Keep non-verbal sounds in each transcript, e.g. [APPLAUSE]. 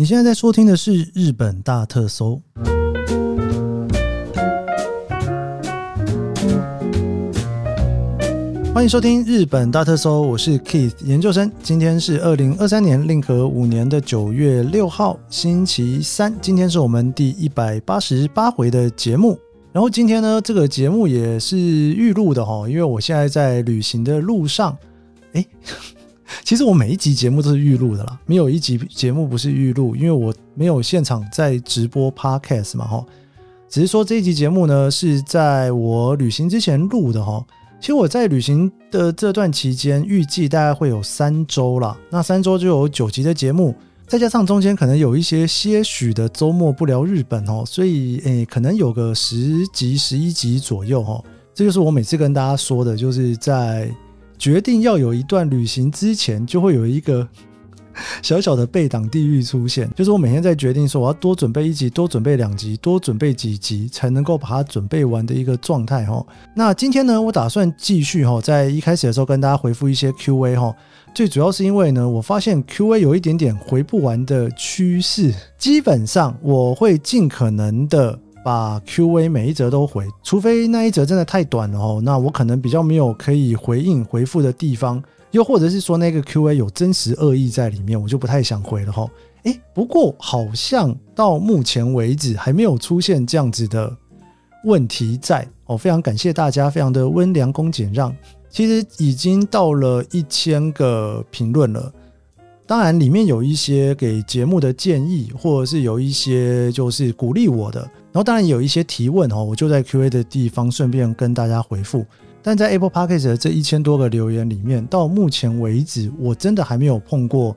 你现在在收听的是《日本大特搜》，欢迎收听《日本大特搜》，我是 Keith 研究生。今天是二零二三年令和五年的九月六号，星期三。今天是我们第一百八十八回的节目。然后今天呢，这个节目也是预录的哈，因为我现在在旅行的路上。哎。其实我每一集节目都是预录的啦，没有一集节目不是预录，因为我没有现场在直播 podcast 嘛，哈。只是说这一集节目呢是在我旅行之前录的，哈。其实我在旅行的这段期间，预计大概会有三周啦，那三周就有九集的节目，再加上中间可能有一些些许的周末不聊日本哦，所以诶，可能有个十集、十一集左右，哈。这就是我每次跟大家说的，就是在。决定要有一段旅行之前，就会有一个 [LAUGHS] 小小的背档地狱出现。就是我每天在决定说，我要多准备一集，多准备两集，多准备几集，才能够把它准备完的一个状态哈。那今天呢，我打算继续哈，在一开始的时候跟大家回复一些 Q&A 哈。最主要是因为呢，我发现 Q&A 有一点点回不完的趋势，基本上我会尽可能的。把 Q&A 每一则都回，除非那一则真的太短了哦，那我可能比较没有可以回应回复的地方，又或者是说那个 Q&A 有真实恶意在里面，我就不太想回了哈。诶，不过好像到目前为止还没有出现这样子的问题在哦，非常感谢大家，非常的温良恭俭让，其实已经到了一千个评论了。当然，里面有一些给节目的建议，或者是有一些就是鼓励我的。然后，当然有一些提问哦，我就在 Q&A 的地方顺便跟大家回复。但在 Apple Podcast 的这一千多个留言里面，到目前为止，我真的还没有碰过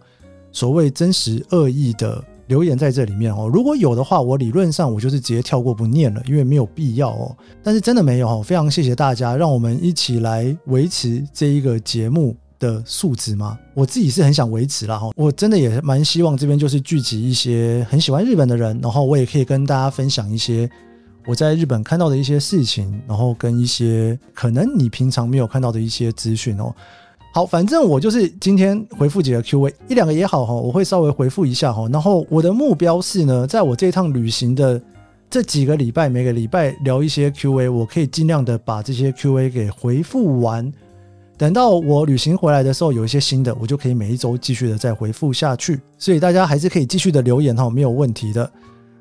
所谓真实恶意的留言在这里面哦。如果有的话，我理论上我就是直接跳过不念了，因为没有必要哦。但是真的没有哦，非常谢谢大家，让我们一起来维持这一个节目。的素质吗？我自己是很想维持了哈，我真的也蛮希望这边就是聚集一些很喜欢日本的人，然后我也可以跟大家分享一些我在日本看到的一些事情，然后跟一些可能你平常没有看到的一些资讯哦。好，反正我就是今天回复几个 Q&A，一两个也好哈，我会稍微回复一下哈。然后我的目标是呢，在我这趟旅行的这几个礼拜，每个礼拜聊一些 Q&A，我可以尽量的把这些 Q&A 给回复完。等到我旅行回来的时候，有一些新的，我就可以每一周继续的再回复下去。所以大家还是可以继续的留言哈，没有问题的。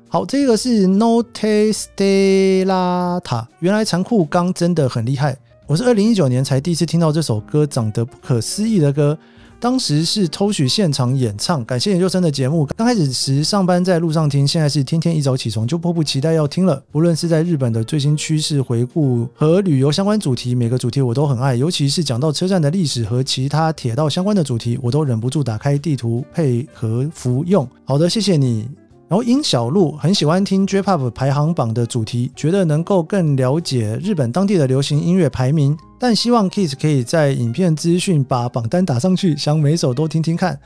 好，这个是 Notestella，原来残酷刚真的很厉害。我是二零一九年才第一次听到这首歌，长得不可思议的歌。当时是偷取现场演唱，感谢研究生的节目。刚开始时上班在路上听，现在是天天一早起床就迫不及待要听了。不论是在日本的最新趋势回顾和旅游相关主题，每个主题我都很爱，尤其是讲到车站的历史和其他铁道相关的主题，我都忍不住打开地图配合服用。好的，谢谢你。然后殷小璐很喜欢听 J-Pop 排行榜的主题，觉得能够更了解日本当地的流行音乐排名。但希望 Kiss 可以在影片资讯把榜单打上去，想每首都听听看。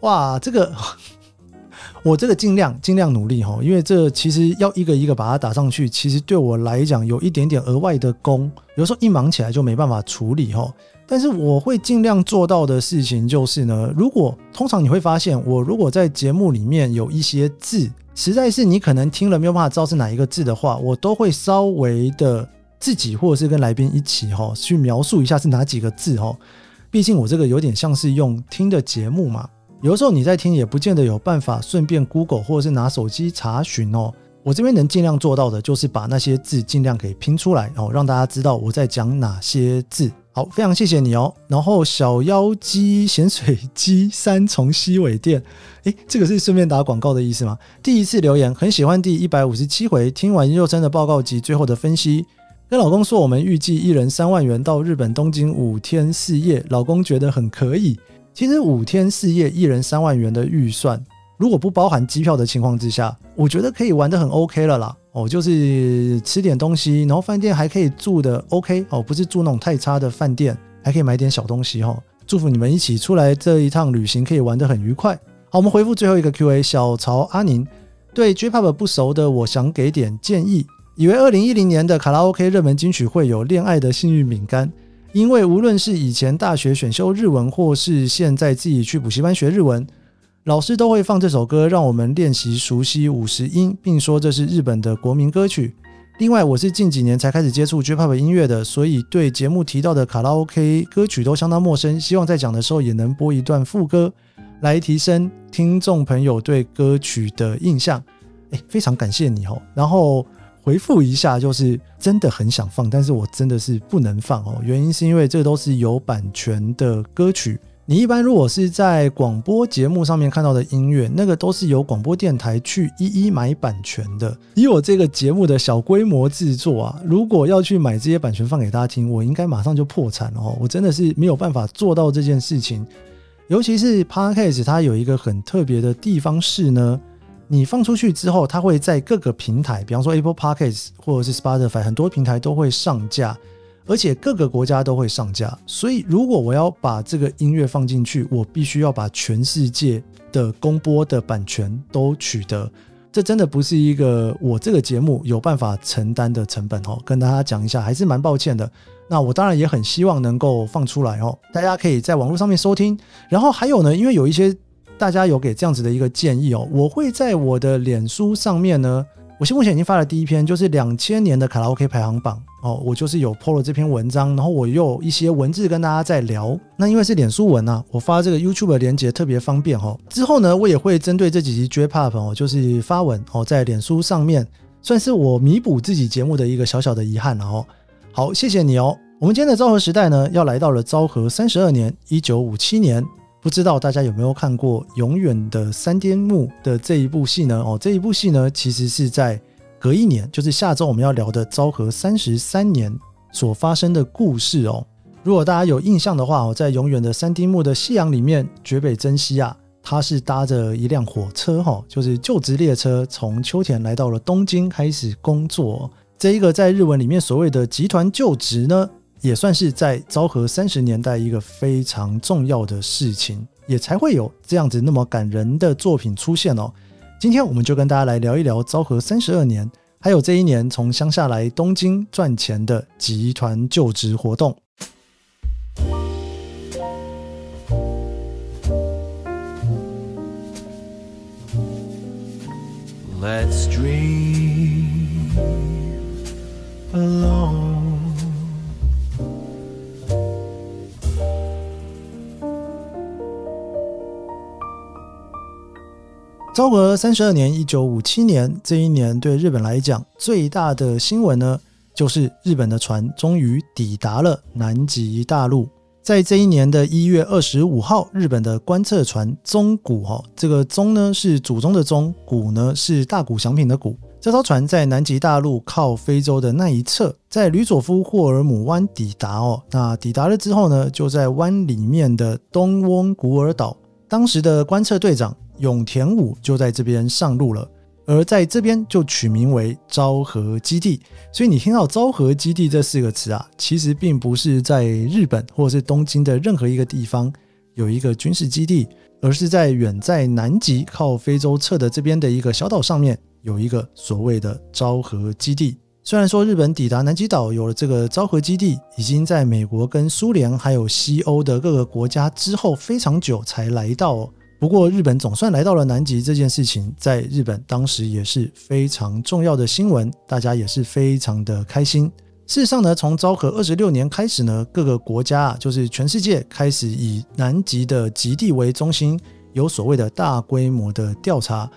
哇，这个我这个尽量尽量努力哈，因为这其实要一个一个把它打上去，其实对我来讲有一点点额外的工，有时候一忙起来就没办法处理哈。但是我会尽量做到的事情就是呢，如果通常你会发现，我如果在节目里面有一些字，实在是你可能听了没有办法知道是哪一个字的话，我都会稍微的自己或者是跟来宾一起哈，去描述一下是哪几个字哈。毕竟我这个有点像是用听的节目嘛，有时候你在听也不见得有办法顺便 Google 或者是拿手机查询哦。我这边能尽量做到的就是把那些字尽量给拼出来哦，让大家知道我在讲哪些字。好，非常谢谢你哦。然后小妖姬咸水鸡三重西尾店，诶，这个是顺便打广告的意思吗？第一次留言，很喜欢第一百五十七回，听完幼生的报告及最后的分析，跟老公说我们预计一人三万元到日本东京五天四夜，老公觉得很可以。其实五天四夜一人三万元的预算，如果不包含机票的情况之下，我觉得可以玩得很 OK 了啦。哦，就是吃点东西，然后饭店还可以住的 OK 哦，不是住那种太差的饭店，还可以买点小东西哈。祝福你们一起出来这一趟旅行可以玩得很愉快。好，我们回复最后一个 Q&A，小曹阿宁对 J-Pop 不熟的，我想给点建议。以为二零一零年的卡拉 OK 热门金曲会有恋爱的幸运饼干，因为无论是以前大学选修日文，或是现在自己去补习班学日文，老师都会放这首歌，让我们练习熟悉五十音，并说这是日本的国民歌曲。另外，我是近几年才开始接触 J-Pop 音乐的，所以对节目提到的卡拉 OK 歌曲都相当陌生。希望在讲的时候也能播一段副歌，来提升听众朋友对歌曲的印象。哎，非常感谢你哦。然后回复一下，就是真的很想放，但是我真的是不能放哦。原因是因为这都是有版权的歌曲。你一般如果是在广播节目上面看到的音乐，那个都是由广播电台去一一买版权的。以我这个节目的小规模制作啊，如果要去买这些版权放给大家听，我应该马上就破产哦。我真的是没有办法做到这件事情。尤其是 Podcast，它有一个很特别的地方是呢，你放出去之后，它会在各个平台，比方说 Apple Podcast 或者是 Spotify，很多平台都会上架。而且各个国家都会上架，所以如果我要把这个音乐放进去，我必须要把全世界的公播的版权都取得。这真的不是一个我这个节目有办法承担的成本哦。跟大家讲一下，还是蛮抱歉的。那我当然也很希望能够放出来哦，大家可以在网络上面收听。然后还有呢，因为有一些大家有给这样子的一个建议哦，我会在我的脸书上面呢。我现目前已经发了第一篇，就是两千年的卡拉 OK 排行榜哦。我就是有 po 了这篇文章，然后我又一些文字跟大家在聊。那因为是脸书文啊，我发这个 YouTube 的连接特别方便哦。之后呢，我也会针对这几集 J-Pop 哦，就是发文哦，在脸书上面，算是我弥补自己节目的一个小小的遗憾了哦。好，谢谢你哦。我们今天的昭和时代呢，要来到了昭和三十二年，一九五七年。不知道大家有没有看过《永远的三颠木》的这一部戏呢？哦，这一部戏呢，其实是在隔一年，就是下周我们要聊的昭和三十三年所发生的故事哦。如果大家有印象的话，哦，在《永远的三丁目》的夕阳里面，绝北真希啊，他是搭着一辆火车，哈，就是就职列车，从秋田来到了东京开始工作。这一个在日文里面所谓的集团就职呢？也算是在昭和三十年代一个非常重要的事情，也才会有这样子那么感人的作品出现哦。今天我们就跟大家来聊一聊昭和三十二年，还有这一年从乡下来东京赚钱的集团就职活动。Let's dream alone. 昭和三十二年，一九五七年这一年，对日本来讲最大的新闻呢，就是日本的船终于抵达了南极大陆。在这一年的一月二十五号，日本的观测船宗谷哈，这个宗呢是祖宗的宗，谷呢是大谷祥平的谷。这艘船在南极大陆靠非洲的那一侧，在吕佐夫霍尔姆湾抵达哦。那抵达了之后呢，就在湾里面的东翁古尔岛，当时的观测队长。永田武就在这边上路了，而在这边就取名为昭和基地。所以你听到昭和基地这四个词啊，其实并不是在日本或者是东京的任何一个地方有一个军事基地，而是在远在南极靠非洲侧的这边的一个小岛上面有一个所谓的昭和基地。虽然说日本抵达南极岛有了这个昭和基地，已经在美国跟苏联还有西欧的各个国家之后非常久才来到。不过，日本总算来到了南极这件事情，在日本当时也是非常重要的新闻，大家也是非常的开心。事实上呢，从昭和二十六年开始呢，各个国家啊，就是全世界开始以南极的极地为中心，有所谓的大规模的调查。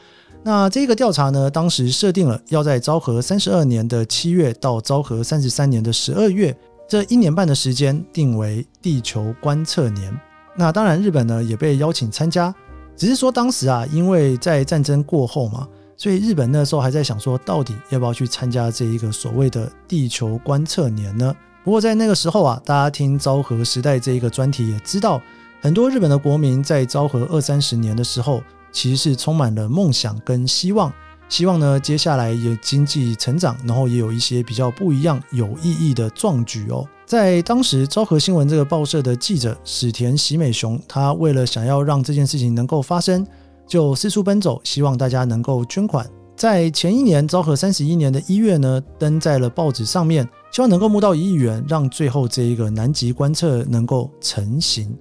那这个调查呢，当时设定了要在昭和三十二年的七月到昭和三十三年的十二月这一年半的时间，定为地球观测年。那当然，日本呢也被邀请参加。只是说当时啊，因为在战争过后嘛，所以日本那时候还在想说，到底要不要去参加这一个所谓的地球观测年呢？不过在那个时候啊，大家听昭和时代这一个专题也知道，很多日本的国民在昭和二三十年的时候，其实是充满了梦想跟希望。希望呢，接下来也经济成长，然后也有一些比较不一样、有意义的壮举哦。在当时，昭和新闻这个报社的记者史田喜美雄，他为了想要让这件事情能够发生，就四处奔走，希望大家能够捐款。在前一年昭和三十一年的一月呢，登在了报纸上面，希望能够募到一亿元，让最后这一个南极观测能够成型。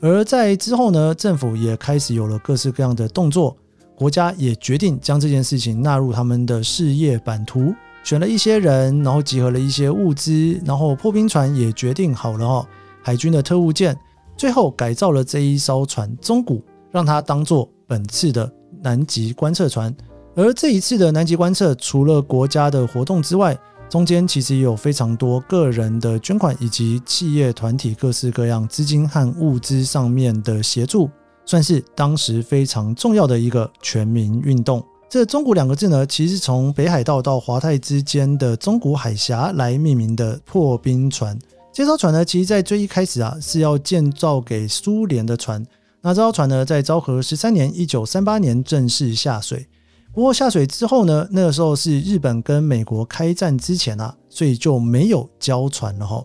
而在之后呢，政府也开始有了各式各样的动作，国家也决定将这件事情纳入他们的事业版图，选了一些人，然后集合了一些物资，然后破冰船也决定好了哦，海军的特务舰，最后改造了这一艘船中古，让它当做本次的南极观测船。而这一次的南极观测，除了国家的活动之外，中间其实也有非常多个人的捐款，以及企业团体各式各样资金和物资上面的协助，算是当时非常重要的一个全民运动。这“中古”两个字呢，其实从北海道到华泰之间的中古海峡来命名的破冰船。这艘船呢，其实在最一开始啊，是要建造给苏联的船。那这艘船呢，在昭和十三年（一九三八年）正式下水。不过下水之后呢，那个时候是日本跟美国开战之前啊，所以就没有交船了哈。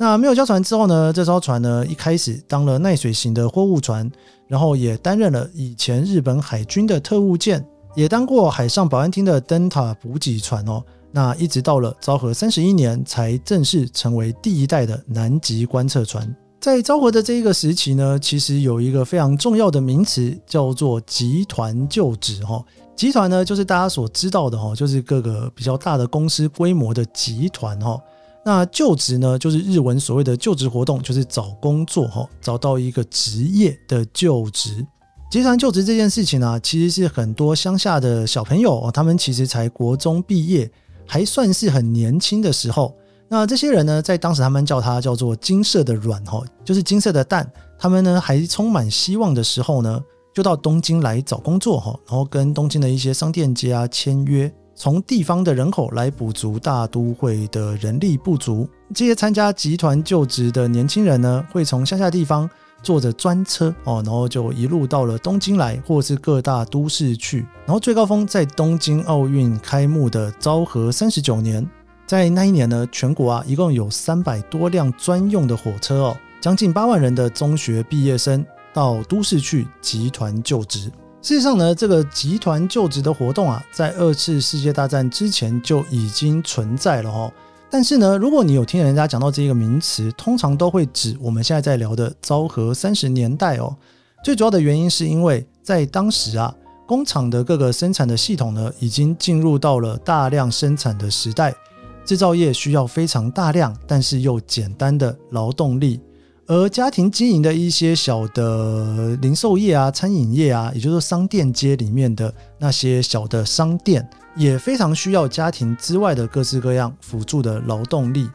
那没有交船之后呢，这艘船呢一开始当了耐水型的货物船，然后也担任了以前日本海军的特务舰，也当过海上保安厅的灯塔补给船哦。那一直到了昭和三十一年，才正式成为第一代的南极观测船。在昭和的这一个时期呢，其实有一个非常重要的名词叫做集团就职哈。集团呢，就是大家所知道的哈，就是各个比较大的公司规模的集团哈。那就职呢，就是日文所谓的就职活动，就是找工作哈，找到一个职业的就职。集团就职这件事情呢，其实是很多乡下的小朋友哦，他们其实才国中毕业，还算是很年轻的时候。那这些人呢，在当时他们叫它叫做金色的卵哈，就是金色的蛋。他们呢，还充满希望的时候呢。就到东京来找工作哈，然后跟东京的一些商店街啊签约，从地方的人口来补足大都会的人力不足。这些参加集团就职的年轻人呢，会从乡下地方坐着专车哦，然后就一路到了东京来，或是各大都市去。然后最高峰在东京奥运开幕的昭和三十九年，在那一年呢，全国啊一共有三百多辆专用的火车哦，将近八万人的中学毕业生。到都市去集团就职。事实上呢，这个集团就职的活动啊，在二次世界大战之前就已经存在了哈。但是呢，如果你有听人家讲到这一个名词，通常都会指我们现在在聊的昭和三十年代哦。最主要的原因是因为在当时啊，工厂的各个生产的系统呢，已经进入到了大量生产的时代，制造业需要非常大量但是又简单的劳动力。而家庭经营的一些小的零售业啊、餐饮业啊，也就是商店街里面的那些小的商店，也非常需要家庭之外的各式各样辅助的劳动力。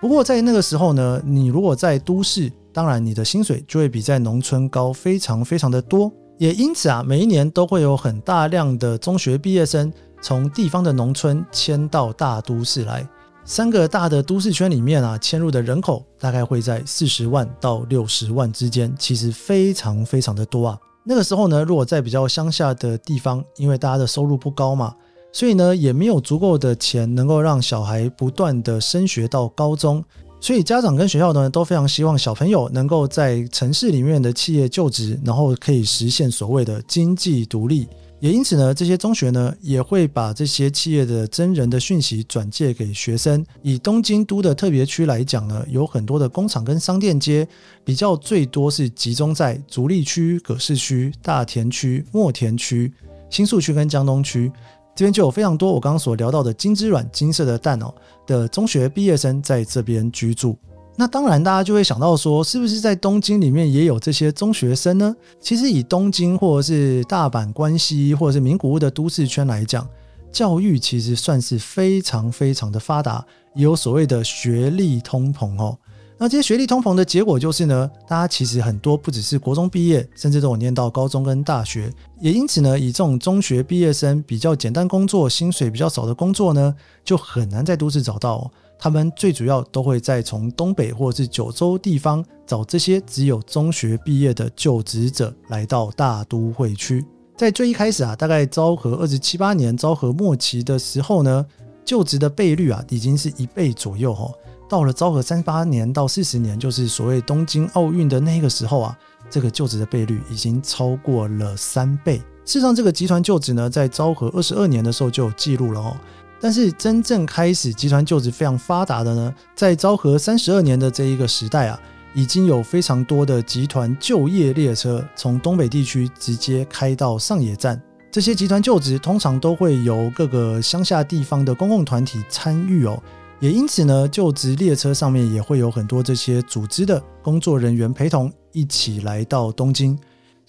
不过在那个时候呢，你如果在都市，当然你的薪水就会比在农村高非常非常的多。也因此啊，每一年都会有很大量的中学毕业生从地方的农村迁到大都市来。三个大的都市圈里面啊，迁入的人口大概会在四十万到六十万之间，其实非常非常的多啊。那个时候呢，如果在比较乡下的地方，因为大家的收入不高嘛，所以呢也没有足够的钱能够让小孩不断的升学到高中，所以家长跟学校呢都非常希望小朋友能够在城市里面的企业就职，然后可以实现所谓的经济独立。也因此呢，这些中学呢也会把这些企业的真人的讯息转借给学生。以东京都的特别区来讲呢，有很多的工厂跟商店街，比较最多是集中在足利区、葛饰区、大田区、墨田区、新宿区跟江东区，这边就有非常多我刚刚所聊到的金之卵、金色的蛋哦的中学毕业生在这边居住。那当然，大家就会想到说，是不是在东京里面也有这些中学生呢？其实以东京或者是大阪、关西或者是名古屋的都市圈来讲，教育其实算是非常非常的发达，也有所谓的学历通膨哦。那这些学历通膨的结果就是呢，大家其实很多不只是国中毕业，甚至都有念到高中跟大学，也因此呢，以这种中学毕业生比较简单工作、薪水比较少的工作呢，就很难在都市找到。他们最主要都会在从东北或是九州地方找这些只有中学毕业的就职者来到大都会区。在最一开始啊，大概昭和二十七八年，昭和末期的时候呢，就职的倍率啊已经是一倍左右哈。到了昭和三十八年到四十年，就是所谓东京奥运的那个时候啊，这个就职的倍率已经超过了三倍。事实上，这个集团就职呢，在昭和二十二年的时候就有记录了哦。但是真正开始集团就职非常发达的呢，在昭和三十二年的这一个时代啊，已经有非常多的集团就业列车从东北地区直接开到上野站。这些集团就职通常都会由各个乡下地方的公共团体参与哦，也因此呢，就职列车上面也会有很多这些组织的工作人员陪同一起来到东京。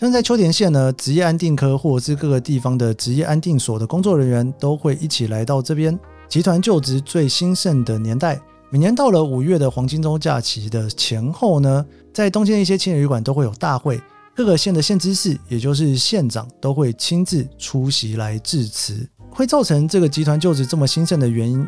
像在秋田县呢，职业安定科或者是各个地方的职业安定所的工作人员都会一起来到这边。集团就职最兴盛的年代，每年到了五月的黄金周假期的前后呢，在东京的一些青年旅馆都会有大会。各个县的县知事，也就是县长，都会亲自出席来致辞。会造成这个集团就职这么兴盛的原因，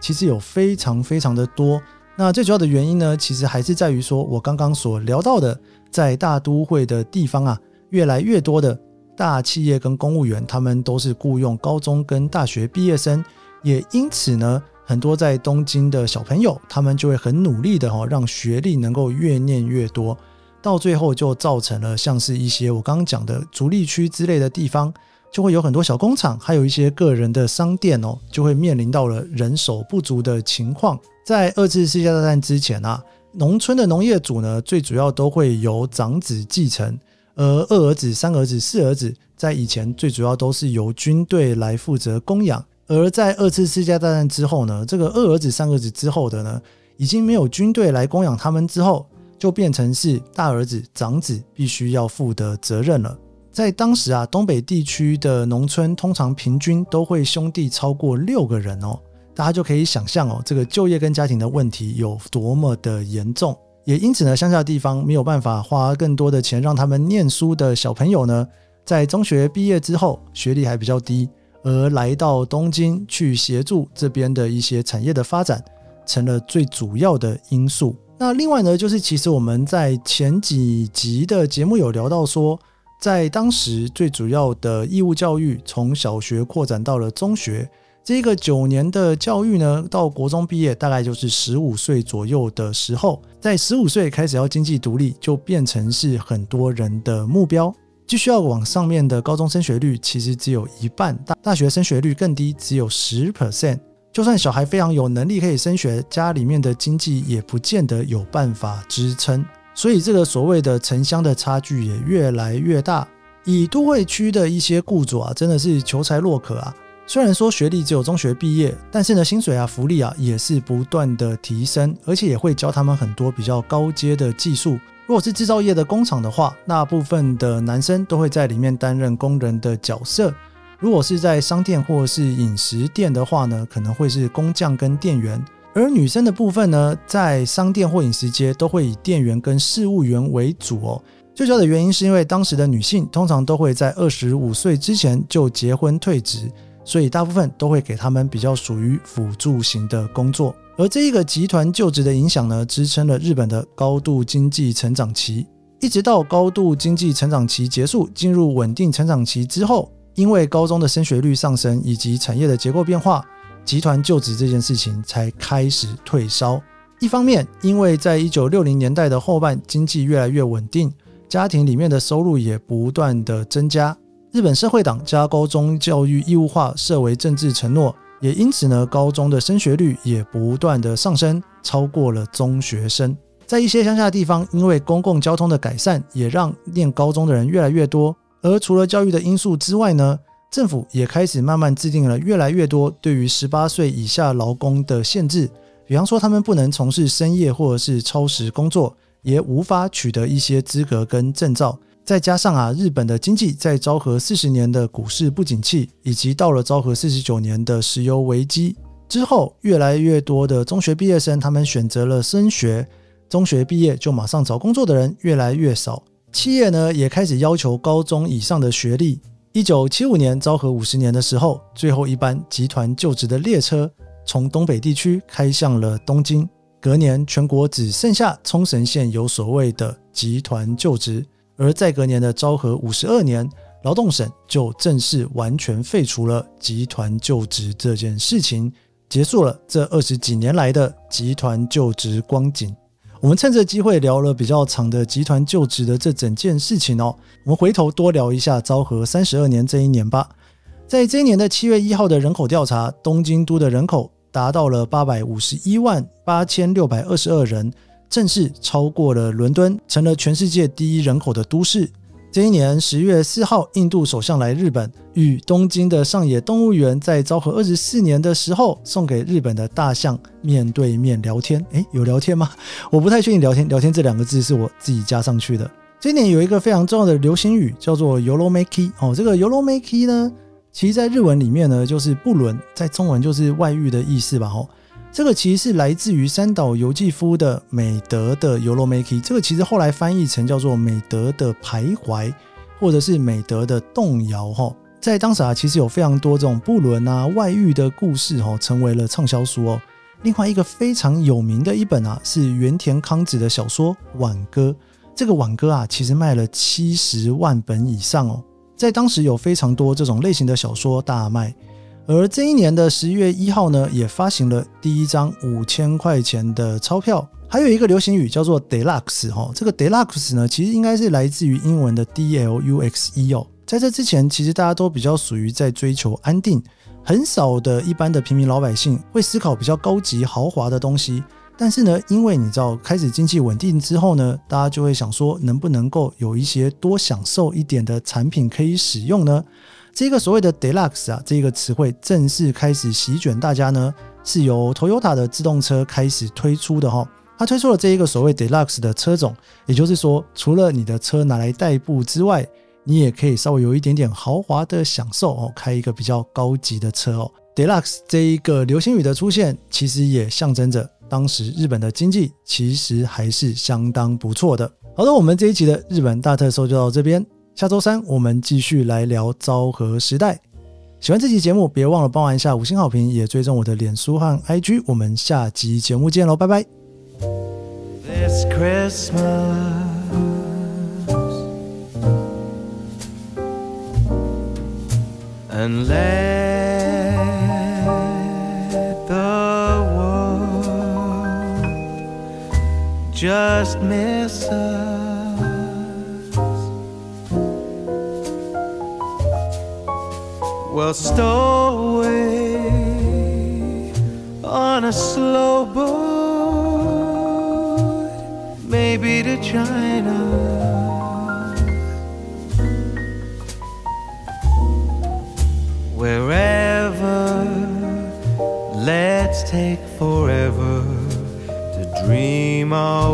其实有非常非常的多。那最主要的原因呢，其实还是在于说，我刚刚所聊到的，在大都会的地方啊，越来越多的大企业跟公务员，他们都是雇佣高中跟大学毕业生，也因此呢，很多在东京的小朋友，他们就会很努力的哈，让学历能够越念越多。到最后就造成了像是一些我刚刚讲的逐利区之类的地方，就会有很多小工厂，还有一些个人的商店哦，就会面临到了人手不足的情况。在二次世界大战之前啊，农村的农业主呢，最主要都会由长子继承，而二儿子、三儿子、四儿子在以前最主要都是由军队来负责供养。而在二次世界大战之后呢，这个二儿子、三儿子之后的呢，已经没有军队来供养他们之后。就变成是大儿子、长子必须要负的责任了。在当时啊，东北地区的农村通常平均都会兄弟超过六个人哦，大家就可以想象哦，这个就业跟家庭的问题有多么的严重。也因此呢，乡下地方没有办法花更多的钱让他们念书的小朋友呢，在中学毕业之后，学历还比较低，而来到东京去协助这边的一些产业的发展，成了最主要的因素。那另外呢，就是其实我们在前几集的节目有聊到说，在当时最主要的义务教育从小学扩展到了中学，这个九年的教育呢，到国中毕业大概就是十五岁左右的时候，在十五岁开始要经济独立，就变成是很多人的目标。继续要往上面的高中升学率其实只有一半，大大学升学率更低，只有十 percent。就算小孩非常有能力可以升学，家里面的经济也不见得有办法支撑，所以这个所谓的城乡的差距也越来越大。以都会区的一些雇主啊，真的是求才若渴啊。虽然说学历只有中学毕业，但是呢，薪水啊、福利啊也是不断的提升，而且也会教他们很多比较高阶的技术。如果是制造业的工厂的话，那部分的男生都会在里面担任工人的角色。如果是在商店或是饮食店的话呢，可能会是工匠跟店员；而女生的部分呢，在商店或饮食街都会以店员跟事务员为主哦。最主要的原因是因为当时的女性通常都会在二十五岁之前就结婚退职，所以大部分都会给他们比较属于辅助型的工作。而这一个集团就职的影响呢，支撑了日本的高度经济成长期，一直到高度经济成长期结束，进入稳定成长期之后。因为高中的升学率上升以及产业的结构变化，集团就职这件事情才开始退烧。一方面，因为在一九六零年代的后半，经济越来越稳定，家庭里面的收入也不断的增加。日本社会党将高中教育义务化设为政治承诺，也因此呢，高中的升学率也不断的上升，超过了中学生。在一些乡下地方，因为公共交通的改善，也让念高中的人越来越多。而除了教育的因素之外呢，政府也开始慢慢制定了越来越多对于十八岁以下劳工的限制，比方说他们不能从事深夜或者是超时工作，也无法取得一些资格跟证照。再加上啊，日本的经济在昭和四十年的股市不景气，以及到了昭和四十九年的石油危机之后，越来越多的中学毕业生他们选择了升学，中学毕业就马上找工作的人越来越少。企业呢也开始要求高中以上的学历。一九七五年昭和五十年的时候，最后一班集团就职的列车从东北地区开向了东京。隔年，全国只剩下冲绳县有所谓的集团就职。而在隔年的昭和五十二年，劳动省就正式完全废除了集团就职这件事情，结束了这二十几年来的集团就职光景。我们趁着机会聊了比较长的集团就职的这整件事情哦。我们回头多聊一下昭和三十二年这一年吧。在这一年的七月一号的人口调查，东京都的人口达到了八百五十一万八千六百二十二人，正式超过了伦敦，成了全世界第一人口的都市。这一年十月四号，印度首相来日本，与东京的上野动物园在昭和二十四年的时候，送给日本的大象面对面聊天。诶，有聊天吗？[LAUGHS] 我不太确定。聊天，聊天这两个字是我自己加上去的。今年有一个非常重要的流行语，叫做 “Yoromaki”。哦，这个 “Yoromaki” 呢，其实在日文里面呢，就是不伦，在中文就是外遇的意思吧？哦。这个其实是来自于三岛由纪夫的《美德的游罗 Maki》，这个其实后来翻译成叫做《美德的徘徊》，或者是《美德的动摇》哈。在当时啊，其实有非常多这种不伦啊、外遇的故事哈，成为了畅销书哦。另外一个非常有名的一本啊，是原田康子的小说《挽歌》。这个《挽歌》啊，其实卖了七十万本以上哦。在当时有非常多这种类型的小说大卖。而这一年的十一月一号呢，也发行了第一张五千块钱的钞票。还有一个流行语叫做 “deluxe” 哈，这个 “deluxe” 呢，其实应该是来自于英文的 “d-l-u-x-e” 哦。在这之前，其实大家都比较属于在追求安定，很少的一般的平民老百姓会思考比较高级豪华的东西。但是呢，因为你知道开始经济稳定之后呢，大家就会想说，能不能够有一些多享受一点的产品可以使用呢？这个所谓的 deluxe 啊，这个词汇正式开始席卷大家呢，是由 Toyota 的自动车开始推出的哈。它推出了这一个所谓 deluxe 的车种，也就是说，除了你的车拿来代步之外，你也可以稍微有一点点豪华的享受哦，开一个比较高级的车哦。deluxe 这一个流行语的出现，其实也象征着当时日本的经济其实还是相当不错的。好的，我们这一期的日本大特搜就到这边。下周三我们继续来聊昭和时代。喜欢这期节目，别忘了帮我一下五星好评，也追踪我的脸书和 IG。我们下集节目见喽，拜拜。This Christmas and let the world just miss us. Well, stowaway on a slow boat, maybe to China. Wherever, let's take forever to dream of.